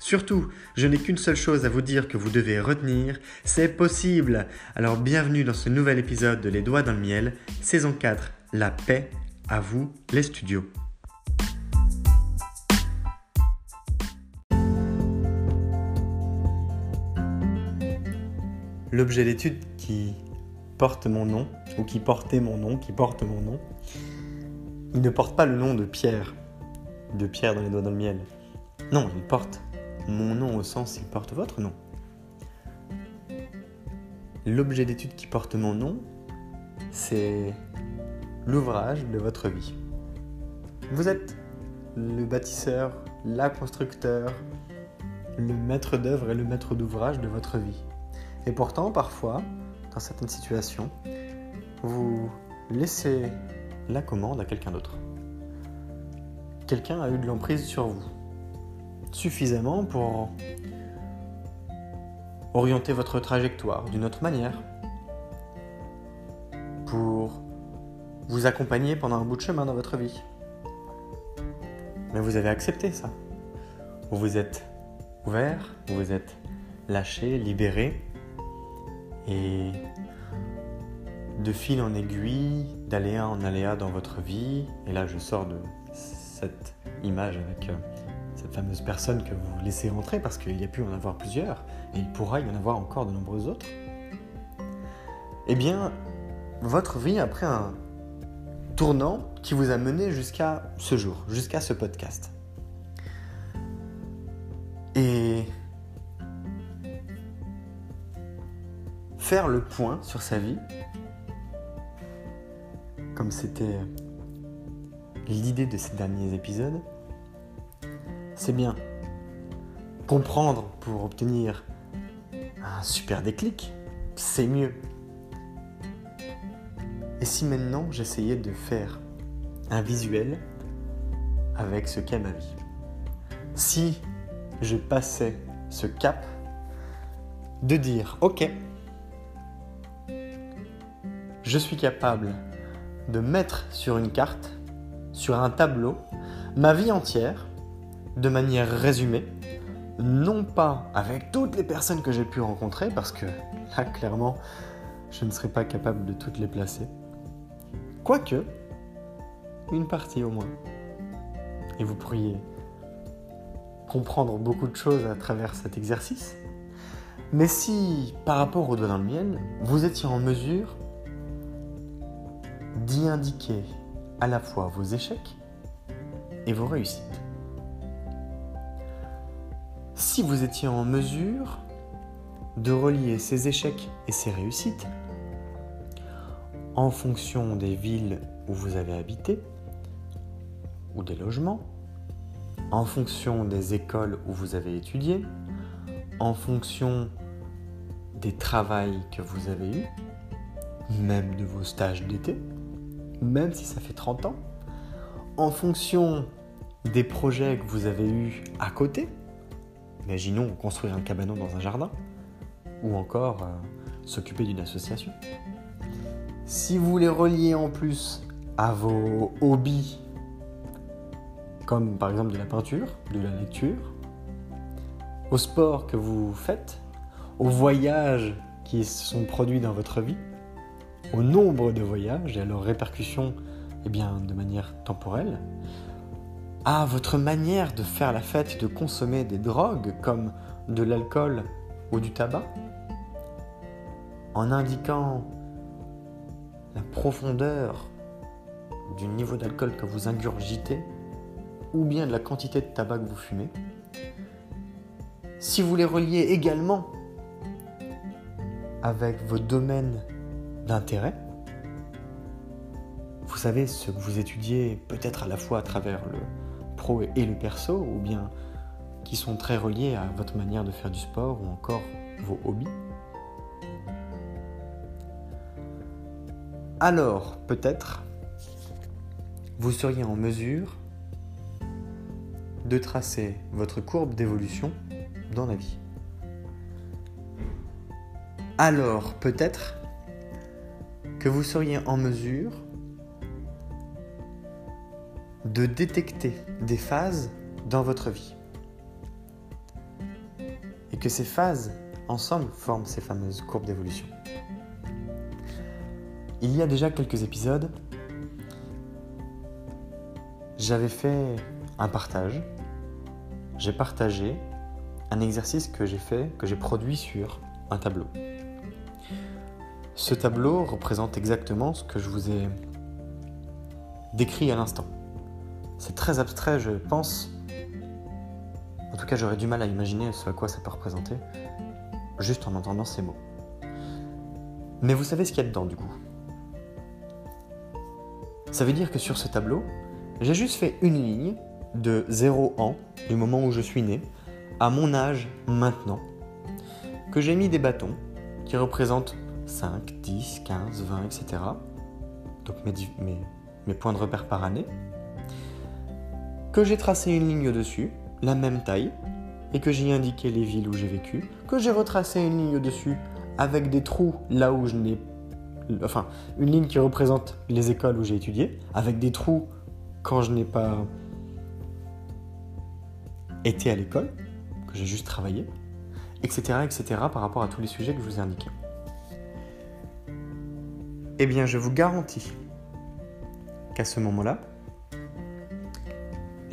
Surtout, je n'ai qu'une seule chose à vous dire que vous devez retenir, c'est possible. Alors bienvenue dans ce nouvel épisode de Les Doigts dans le Miel, saison 4, La paix, à vous les studios. L'objet d'étude qui porte mon nom, ou qui portait mon nom, qui porte mon nom, il ne porte pas le nom de Pierre, de Pierre dans les doigts dans le miel. Non, il porte mon nom au sens il porte votre nom. L'objet d'étude qui porte mon nom, c'est l'ouvrage de votre vie. Vous êtes le bâtisseur, la constructeur, le maître d'œuvre et le maître d'ouvrage de votre vie. Et pourtant, parfois, dans certaines situations, vous laissez la commande à quelqu'un d'autre. Quelqu'un a eu de l'emprise sur vous suffisamment pour orienter votre trajectoire d'une autre manière, pour vous accompagner pendant un bout de chemin dans votre vie. Mais vous avez accepté ça. Vous vous êtes ouvert, vous vous êtes lâché, libéré, et de fil en aiguille, d'aléa en aléa dans votre vie, et là je sors de cette image avec euh, cette fameuse personne que vous laissez rentrer parce qu'il y a pu en avoir plusieurs et il pourra y en avoir encore de nombreux autres, eh bien, votre vie a pris un tournant qui vous a mené jusqu'à ce jour, jusqu'à ce podcast. Et faire le point sur sa vie, comme c'était l'idée de ces derniers épisodes, c'est bien. Comprendre pour obtenir un super déclic, c'est mieux. Et si maintenant j'essayais de faire un visuel avec ce qu'est ma vie? Si je passais ce cap de dire, ok, je suis capable de mettre sur une carte, sur un tableau, ma vie entière, de manière résumée, non pas avec toutes les personnes que j'ai pu rencontrer, parce que là, clairement, je ne serais pas capable de toutes les placer. Quoique, une partie au moins. Et vous pourriez comprendre beaucoup de choses à travers cet exercice. Mais si, par rapport au doigt dans le miel, vous étiez en mesure d'y indiquer à la fois vos échecs et vos réussites si vous étiez en mesure de relier ces échecs et ces réussites en fonction des villes où vous avez habité ou des logements, en fonction des écoles où vous avez étudié, en fonction des travails que vous avez eus, même de vos stages d'été, même si ça fait 30 ans, en fonction des projets que vous avez eus à côté, imaginons construire un cabanon dans un jardin, ou encore euh, s'occuper d'une association. Si vous les reliez en plus à vos hobbies, comme par exemple de la peinture, de la lecture, au sport que vous faites, aux voyages qui sont produits dans votre vie, au nombre de voyages et à leurs répercussions eh bien, de manière temporelle, à votre manière de faire la fête, de consommer des drogues comme de l'alcool ou du tabac, en indiquant la profondeur du niveau d'alcool que vous ingurgitez ou bien de la quantité de tabac que vous fumez, si vous les reliez également avec vos domaines d'intérêt, vous savez ce que vous étudiez peut-être à la fois à travers le pro et le perso, ou bien qui sont très reliés à votre manière de faire du sport ou encore vos hobbies. Alors, peut-être, vous seriez en mesure de tracer votre courbe d'évolution dans la vie. Alors, peut-être que vous seriez en mesure de détecter des phases dans votre vie. Et que ces phases, ensemble, forment ces fameuses courbes d'évolution. Il y a déjà quelques épisodes, j'avais fait un partage. J'ai partagé un exercice que j'ai fait, que j'ai produit sur un tableau. Ce tableau représente exactement ce que je vous ai décrit à l'instant. C'est très abstrait, je pense. En tout cas, j'aurais du mal à imaginer ce à quoi ça peut représenter, juste en entendant ces mots. Mais vous savez ce qu'il y a dedans, du coup? Ça veut dire que sur ce tableau, j'ai juste fait une ligne de 0 ans, du moment où je suis né, à mon âge maintenant, que j'ai mis des bâtons qui représentent 5, 10, 15, 20, etc. Donc mes, mes points de repère par année. Que j'ai tracé une ligne dessus, la même taille, et que j'ai indiqué les villes où j'ai vécu, que j'ai retracé une ligne dessus avec des trous là où je n'ai enfin, une ligne qui représente les écoles où j'ai étudié, avec des trous quand je n'ai pas été à l'école, que j'ai juste travaillé, etc., etc., par rapport à tous les sujets que je vous ai indiqués. Eh bien, je vous garantis qu'à ce moment-là,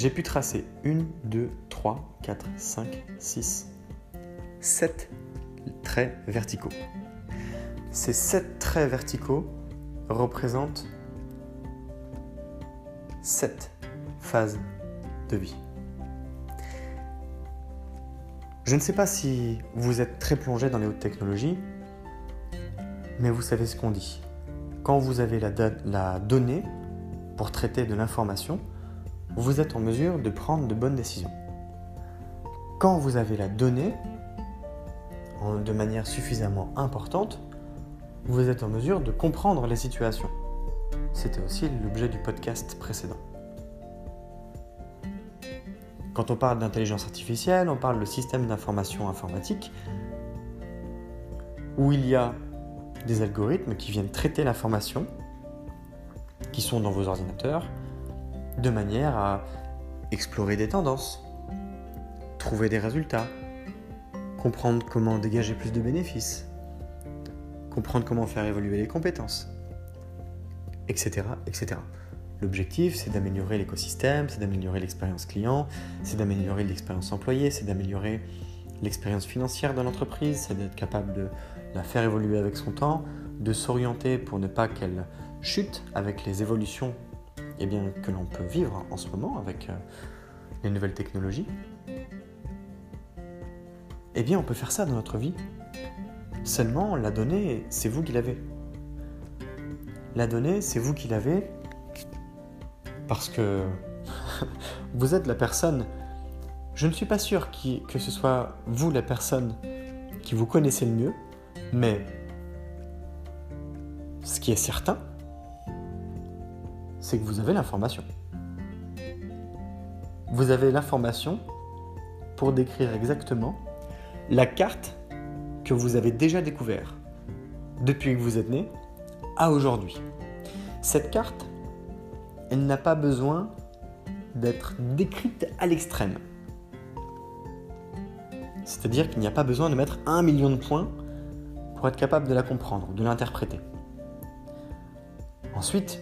j'ai pu tracer 1, 2, 3, 4, 5, 6, 7 traits verticaux. Ces sept traits verticaux représentent sept phases de vie. Je ne sais pas si vous êtes très plongé dans les hautes technologies, mais vous savez ce qu'on dit. Quand vous avez la, la donnée pour traiter de l'information, vous êtes en mesure de prendre de bonnes décisions. Quand vous avez la donnée de manière suffisamment importante, vous êtes en mesure de comprendre les situations. C'était aussi l'objet du podcast précédent. Quand on parle d'intelligence artificielle, on parle de système d'information informatique où il y a des algorithmes qui viennent traiter l'information qui sont dans vos ordinateurs de manière à explorer des tendances, trouver des résultats, comprendre comment dégager plus de bénéfices, comprendre comment faire évoluer les compétences, etc. etc. L'objectif, c'est d'améliorer l'écosystème, c'est d'améliorer l'expérience client, c'est d'améliorer l'expérience employée, c'est d'améliorer l'expérience financière de l'entreprise, c'est d'être capable de la faire évoluer avec son temps, de s'orienter pour ne pas qu'elle chute avec les évolutions eh bien, que l'on peut vivre en ce moment avec euh, les nouvelles technologies. Eh bien, on peut faire ça dans notre vie Seulement, la donnée, c'est vous qui l'avez. La donnée, c'est vous qui l'avez parce que vous êtes la personne Je ne suis pas sûr que ce soit vous la personne qui vous connaissez le mieux, mais ce qui est certain, c'est que vous avez l'information. Vous avez l'information pour décrire exactement la carte que vous avez déjà découvert depuis que vous êtes né à aujourd'hui. Cette carte, elle n'a pas besoin d'être décrite à l'extrême. C'est-à-dire qu'il n'y a pas besoin de mettre un million de points pour être capable de la comprendre, de l'interpréter. Ensuite,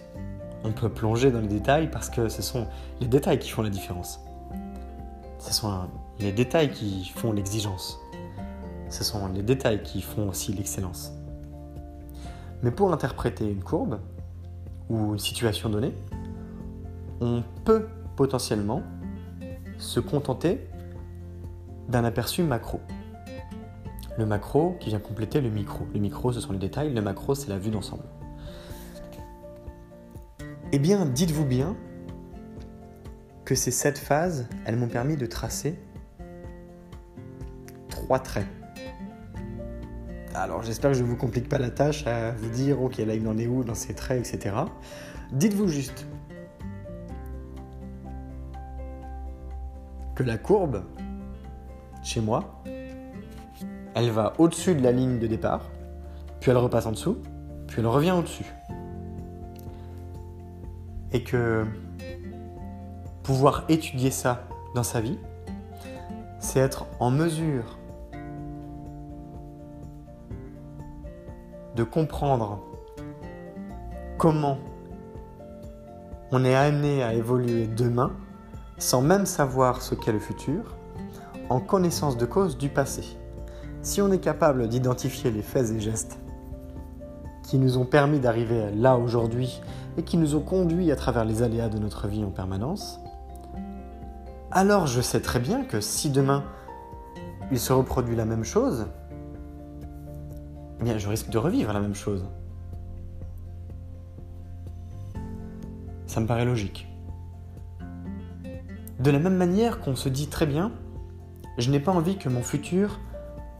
on peut plonger dans les détails parce que ce sont les détails qui font la différence. Ce sont les détails qui font l'exigence. Ce sont les détails qui font aussi l'excellence. Mais pour interpréter une courbe ou une situation donnée, on peut potentiellement se contenter d'un aperçu macro. Le macro qui vient compléter le micro. Le micro, ce sont les détails, le macro, c'est la vue d'ensemble. Eh bien, dites-vous bien que ces sept phases, elles m'ont permis de tracer trois traits. Alors j'espère que je ne vous complique pas la tâche à vous dire, ok, là il en est où dans ces traits, etc. Dites-vous juste que la courbe, chez moi, elle va au-dessus de la ligne de départ, puis elle repasse en dessous, puis elle revient au-dessus et que pouvoir étudier ça dans sa vie, c'est être en mesure de comprendre comment on est amené à évoluer demain sans même savoir ce qu'est le futur, en connaissance de cause du passé. Si on est capable d'identifier les faits et gestes qui nous ont permis d'arriver là aujourd'hui et qui nous ont conduits à travers les aléas de notre vie en permanence, alors je sais très bien que si demain il se reproduit la même chose, eh bien je risque de revivre la même chose. Ça me paraît logique. De la même manière qu'on se dit très bien, je n'ai pas envie que mon futur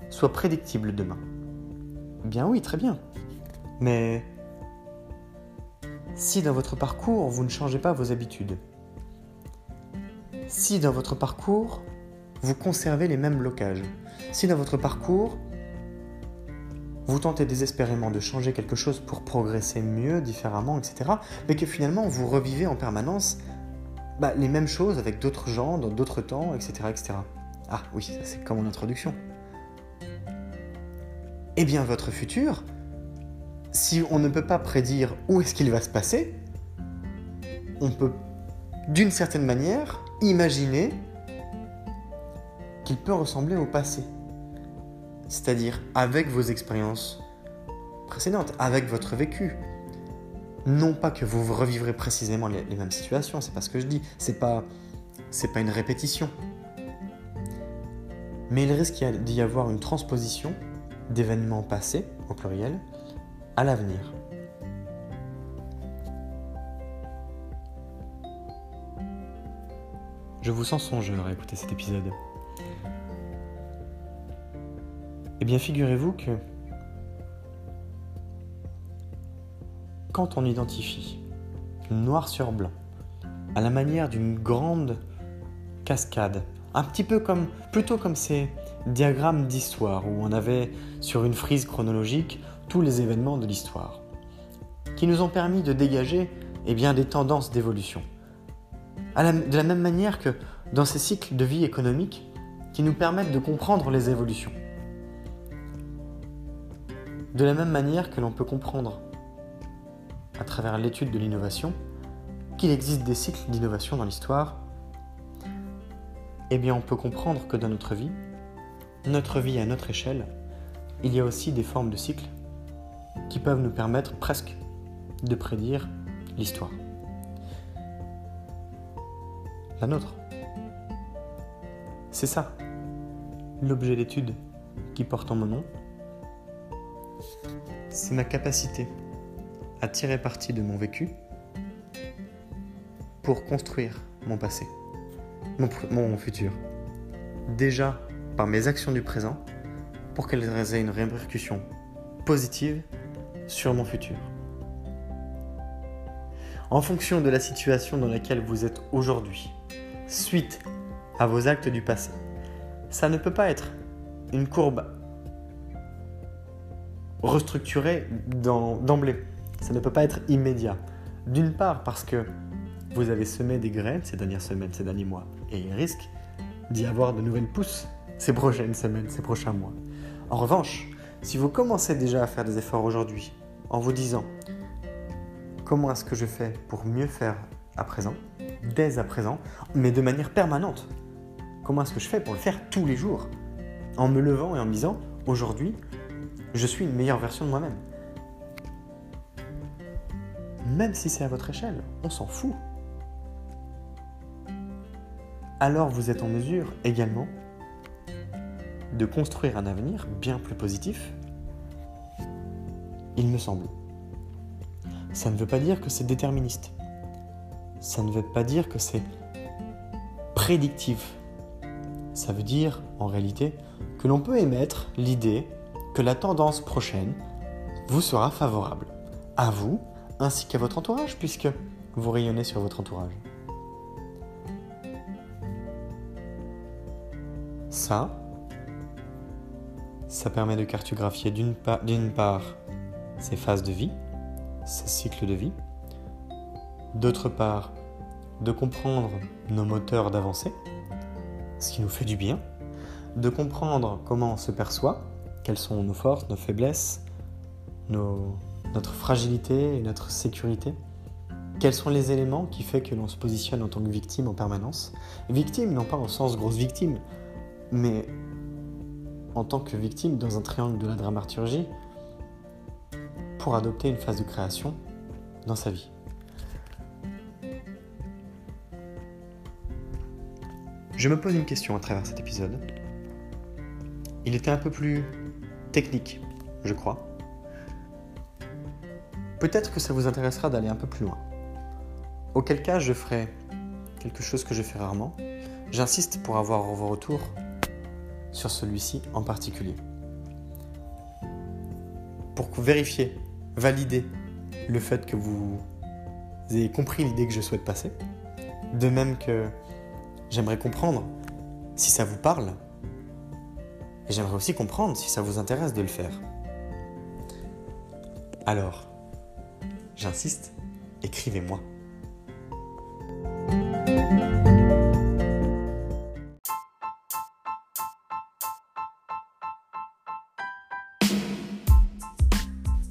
soit prédictible demain. Bien oui, très bien. Mais si dans votre parcours, vous ne changez pas vos habitudes, si dans votre parcours, vous conservez les mêmes blocages, si dans votre parcours, vous tentez désespérément de changer quelque chose pour progresser mieux, différemment, etc., mais que finalement vous revivez en permanence bah, les mêmes choses avec d'autres gens, dans d'autres temps, etc., etc. Ah oui, c'est comme en introduction. Eh bien, votre futur, si on ne peut pas prédire où est-ce qu'il va se passer, on peut d'une certaine manière imaginer qu'il peut ressembler au passé. C'est-à-dire avec vos expériences précédentes, avec votre vécu. Non pas que vous revivrez précisément les, mêmes situations, c'est pas ce que je dis, c'est pas, c'est pas une répétition. Mais il risque d'y avoir une transposition d'événements passés, au pluriel, à l'avenir. Je vous sens songeur à écouter cet épisode. Eh bien, figurez-vous que quand on identifie noir sur blanc, à la manière d'une grande cascade, un petit peu comme, plutôt comme ces diagrammes d'histoire où on avait sur une frise chronologique tous les événements de l'histoire, qui nous ont permis de dégager eh bien, des tendances d'évolution. De la même manière que dans ces cycles de vie économique qui nous permettent de comprendre les évolutions. De la même manière que l'on peut comprendre à travers l'étude de l'innovation qu'il existe des cycles d'innovation dans l'histoire, eh bien on peut comprendre que dans notre vie, notre vie à notre échelle, il y a aussi des formes de cycles qui peuvent nous permettre presque de prédire l'histoire. La nôtre. C'est ça, l'objet d'étude qui porte en mon nom. C'est ma capacité à tirer parti de mon vécu pour construire mon passé, mon, mon futur. déjà par mes actions du présent pour qu'elles aient une répercussion positive sur mon futur. En fonction de la situation dans laquelle vous êtes aujourd'hui, suite à vos actes du passé, ça ne peut pas être une courbe restructurée d'emblée. Ça ne peut pas être immédiat. D'une part parce que vous avez semé des graines ces dernières semaines, ces derniers mois, et il risque d'y avoir de nouvelles pousses ces prochaines semaines, ces prochains mois. En revanche, si vous commencez déjà à faire des efforts aujourd'hui en vous disant comment est-ce que je fais pour mieux faire à présent, dès à présent, mais de manière permanente, comment est-ce que je fais pour le faire tous les jours, en me levant et en me disant aujourd'hui, je suis une meilleure version de moi-même. Même si c'est à votre échelle, on s'en fout. Alors vous êtes en mesure également de construire un avenir bien plus positif, il me semble. Ça ne veut pas dire que c'est déterministe. Ça ne veut pas dire que c'est prédictif. Ça veut dire, en réalité, que l'on peut émettre l'idée que la tendance prochaine vous sera favorable. À vous, ainsi qu'à votre entourage, puisque vous rayonnez sur votre entourage. Ça, ça permet de cartographier d'une part ces phases de vie, ces cycles de vie, d'autre part de comprendre nos moteurs d'avancée, ce qui nous fait du bien, de comprendre comment on se perçoit, quelles sont nos forces, nos faiblesses, notre fragilité et notre sécurité, quels sont les éléments qui font que l'on se positionne en tant que victime en permanence? Victime, non pas au sens grosse victime, mais en tant que victime dans un triangle de la dramaturgie pour adopter une phase de création dans sa vie. Je me pose une question à travers cet épisode. Il était un peu plus technique, je crois. Peut-être que ça vous intéressera d'aller un peu plus loin. Auquel cas, je ferai quelque chose que je fais rarement. J'insiste pour avoir vos retours sur celui-ci en particulier. Pour vérifier, valider le fait que vous ayez compris l'idée que je souhaite passer, de même que j'aimerais comprendre si ça vous parle, et j'aimerais aussi comprendre si ça vous intéresse de le faire. Alors, j'insiste, écrivez-moi.